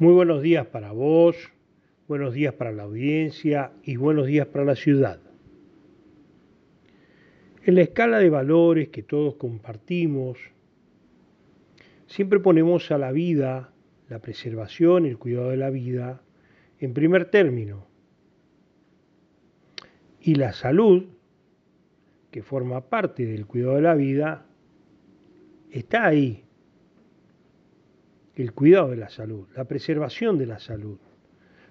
Muy buenos días para vos, buenos días para la audiencia y buenos días para la ciudad. En la escala de valores que todos compartimos, siempre ponemos a la vida, la preservación, el cuidado de la vida, en primer término. Y la salud, que forma parte del cuidado de la vida, está ahí, el cuidado de la salud, la preservación de la salud.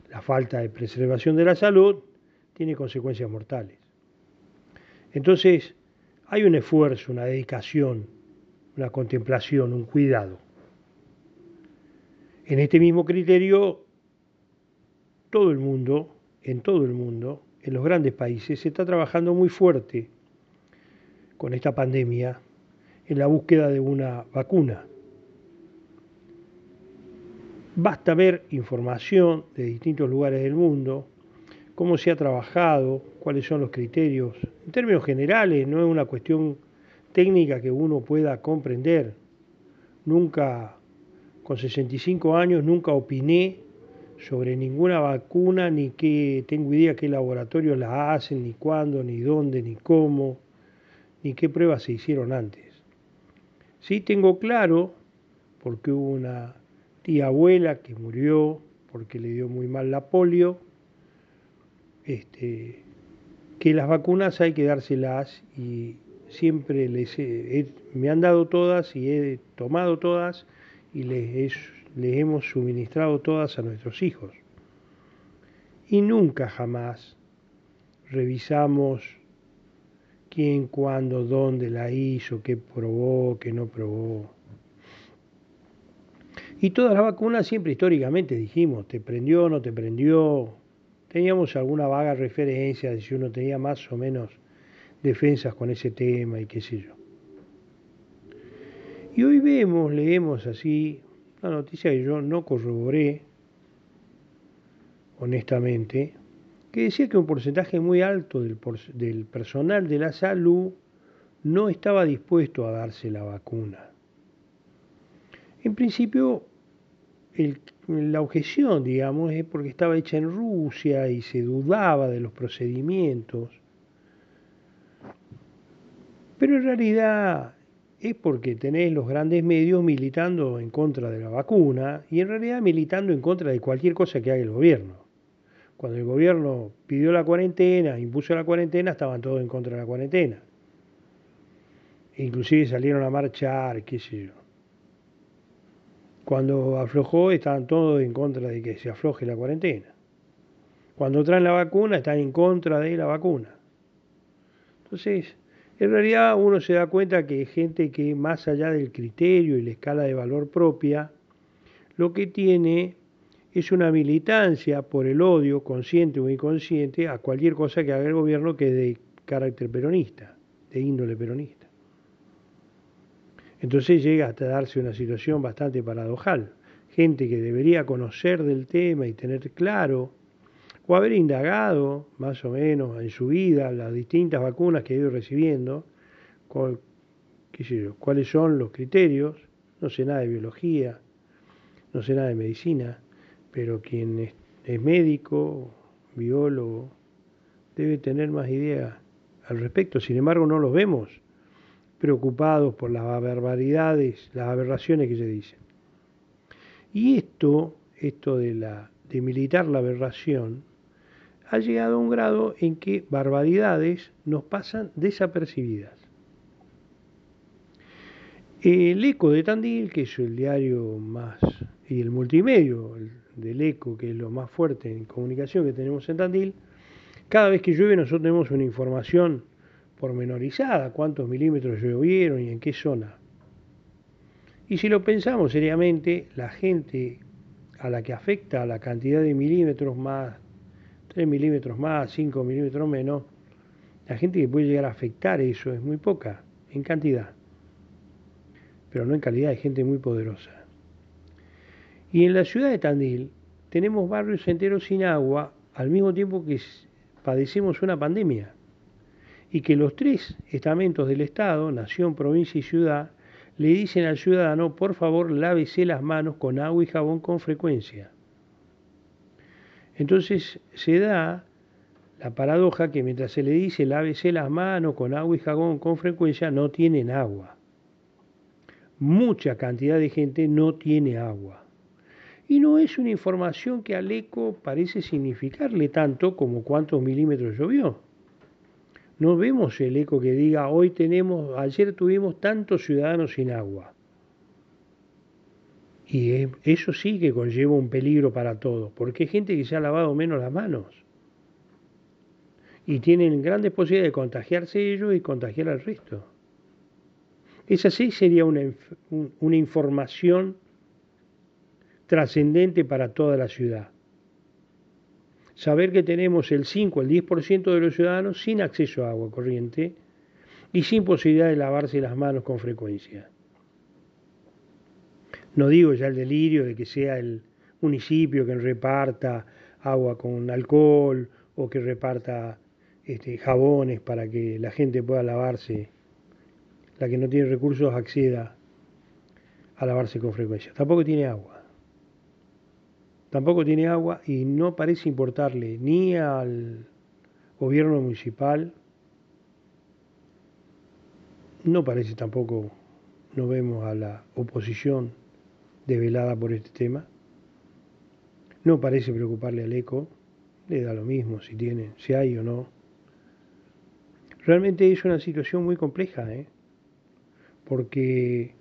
La falta de preservación de la salud tiene consecuencias mortales. Entonces, hay un esfuerzo, una dedicación, una contemplación, un cuidado. En este mismo criterio, todo el mundo, en todo el mundo, en los grandes países, se está trabajando muy fuerte con esta pandemia en la búsqueda de una vacuna. Basta ver información de distintos lugares del mundo, cómo se ha trabajado, cuáles son los criterios. En términos generales, no es una cuestión técnica que uno pueda comprender. Nunca, con 65 años, nunca opiné sobre ninguna vacuna, ni que tengo idea qué laboratorios la hacen, ni cuándo, ni dónde, ni cómo, ni qué pruebas se hicieron antes. Sí tengo claro, porque hubo una tía abuela que murió porque le dio muy mal la polio, este, que las vacunas hay que dárselas y siempre les me han dado todas y he tomado todas y les, les hemos suministrado todas a nuestros hijos. Y nunca jamás revisamos quién, cuándo, dónde la hizo, qué probó, qué no probó. Y todas las vacunas siempre históricamente dijimos, te prendió, no te prendió. Teníamos alguna vaga referencia de si uno tenía más o menos defensas con ese tema y qué sé yo. Y hoy vemos, leemos así, una noticia que yo no corroboré, honestamente, que decía que un porcentaje muy alto del, del personal de la salud no estaba dispuesto a darse la vacuna. En principio, la objeción, digamos, es porque estaba hecha en Rusia y se dudaba de los procedimientos. Pero en realidad es porque tenéis los grandes medios militando en contra de la vacuna y en realidad militando en contra de cualquier cosa que haga el gobierno. Cuando el gobierno pidió la cuarentena, impuso la cuarentena, estaban todos en contra de la cuarentena. Inclusive salieron a marchar, qué sé yo. Cuando aflojó estaban todos en contra de que se afloje la cuarentena. Cuando traen la vacuna están en contra de la vacuna. Entonces, en realidad uno se da cuenta que hay gente que más allá del criterio y la escala de valor propia, lo que tiene es una militancia por el odio, consciente o inconsciente, a cualquier cosa que haga el gobierno que es de carácter peronista, de índole peronista. Entonces llega hasta darse una situación bastante paradojal. Gente que debería conocer del tema y tener claro, o haber indagado más o menos en su vida las distintas vacunas que ha ido recibiendo, cuáles son los criterios, no sé nada de biología, no sé nada de medicina, pero quien es, es médico, biólogo, debe tener más idea al respecto. Sin embargo, no los vemos preocupados por las barbaridades, las aberraciones que se dicen. Y esto, esto de, la, de militar la aberración, ha llegado a un grado en que barbaridades nos pasan desapercibidas. El Eco de Tandil, que es el diario más, y el multimedio del Eco, que es lo más fuerte en comunicación que tenemos en Tandil, cada vez que llueve nosotros tenemos una información pormenorizada, cuántos milímetros llovieron y en qué zona. Y si lo pensamos seriamente, la gente a la que afecta la cantidad de milímetros más, 3 milímetros más, 5 milímetros menos, la gente que puede llegar a afectar eso es muy poca en cantidad, pero no en calidad, hay gente muy poderosa. Y en la ciudad de Tandil tenemos barrios enteros sin agua al mismo tiempo que padecemos una pandemia y que los tres estamentos del Estado, nación, provincia y ciudad, le dicen al ciudadano, por favor, lávese las manos con agua y jabón con frecuencia. Entonces se da la paradoja que mientras se le dice lávese las manos con agua y jabón con frecuencia, no tienen agua. Mucha cantidad de gente no tiene agua. Y no es una información que al eco parece significarle tanto como cuántos milímetros llovió. No vemos el eco que diga hoy tenemos, ayer tuvimos tantos ciudadanos sin agua. Y eso sí que conlleva un peligro para todos, porque hay gente que se ha lavado menos las manos. Y tienen grandes posibilidades de contagiarse ellos y contagiar al resto. Esa sí sería una, una información trascendente para toda la ciudad. Saber que tenemos el 5, el 10% de los ciudadanos sin acceso a agua corriente y sin posibilidad de lavarse las manos con frecuencia. No digo ya el delirio de que sea el municipio que reparta agua con alcohol o que reparta este, jabones para que la gente pueda lavarse, la que no tiene recursos acceda a lavarse con frecuencia. Tampoco tiene agua. Tampoco tiene agua y no parece importarle ni al gobierno municipal, no parece tampoco, no vemos a la oposición develada por este tema. No parece preocuparle al eco, le da lo mismo si tiene, si hay o no. Realmente es una situación muy compleja, ¿eh? porque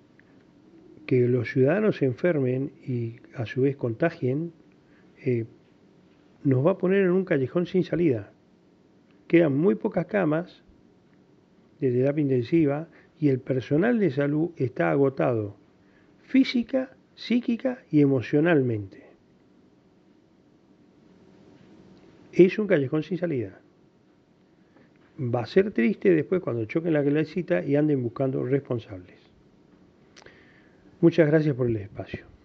que los ciudadanos se enfermen y a su vez contagien, eh, nos va a poner en un callejón sin salida. Quedan muy pocas camas de terapia intensiva y el personal de salud está agotado física psíquica y emocionalmente. Es un callejón sin salida. Va a ser triste después cuando choquen la cita y anden buscando responsables. Muchas gracias por el espacio.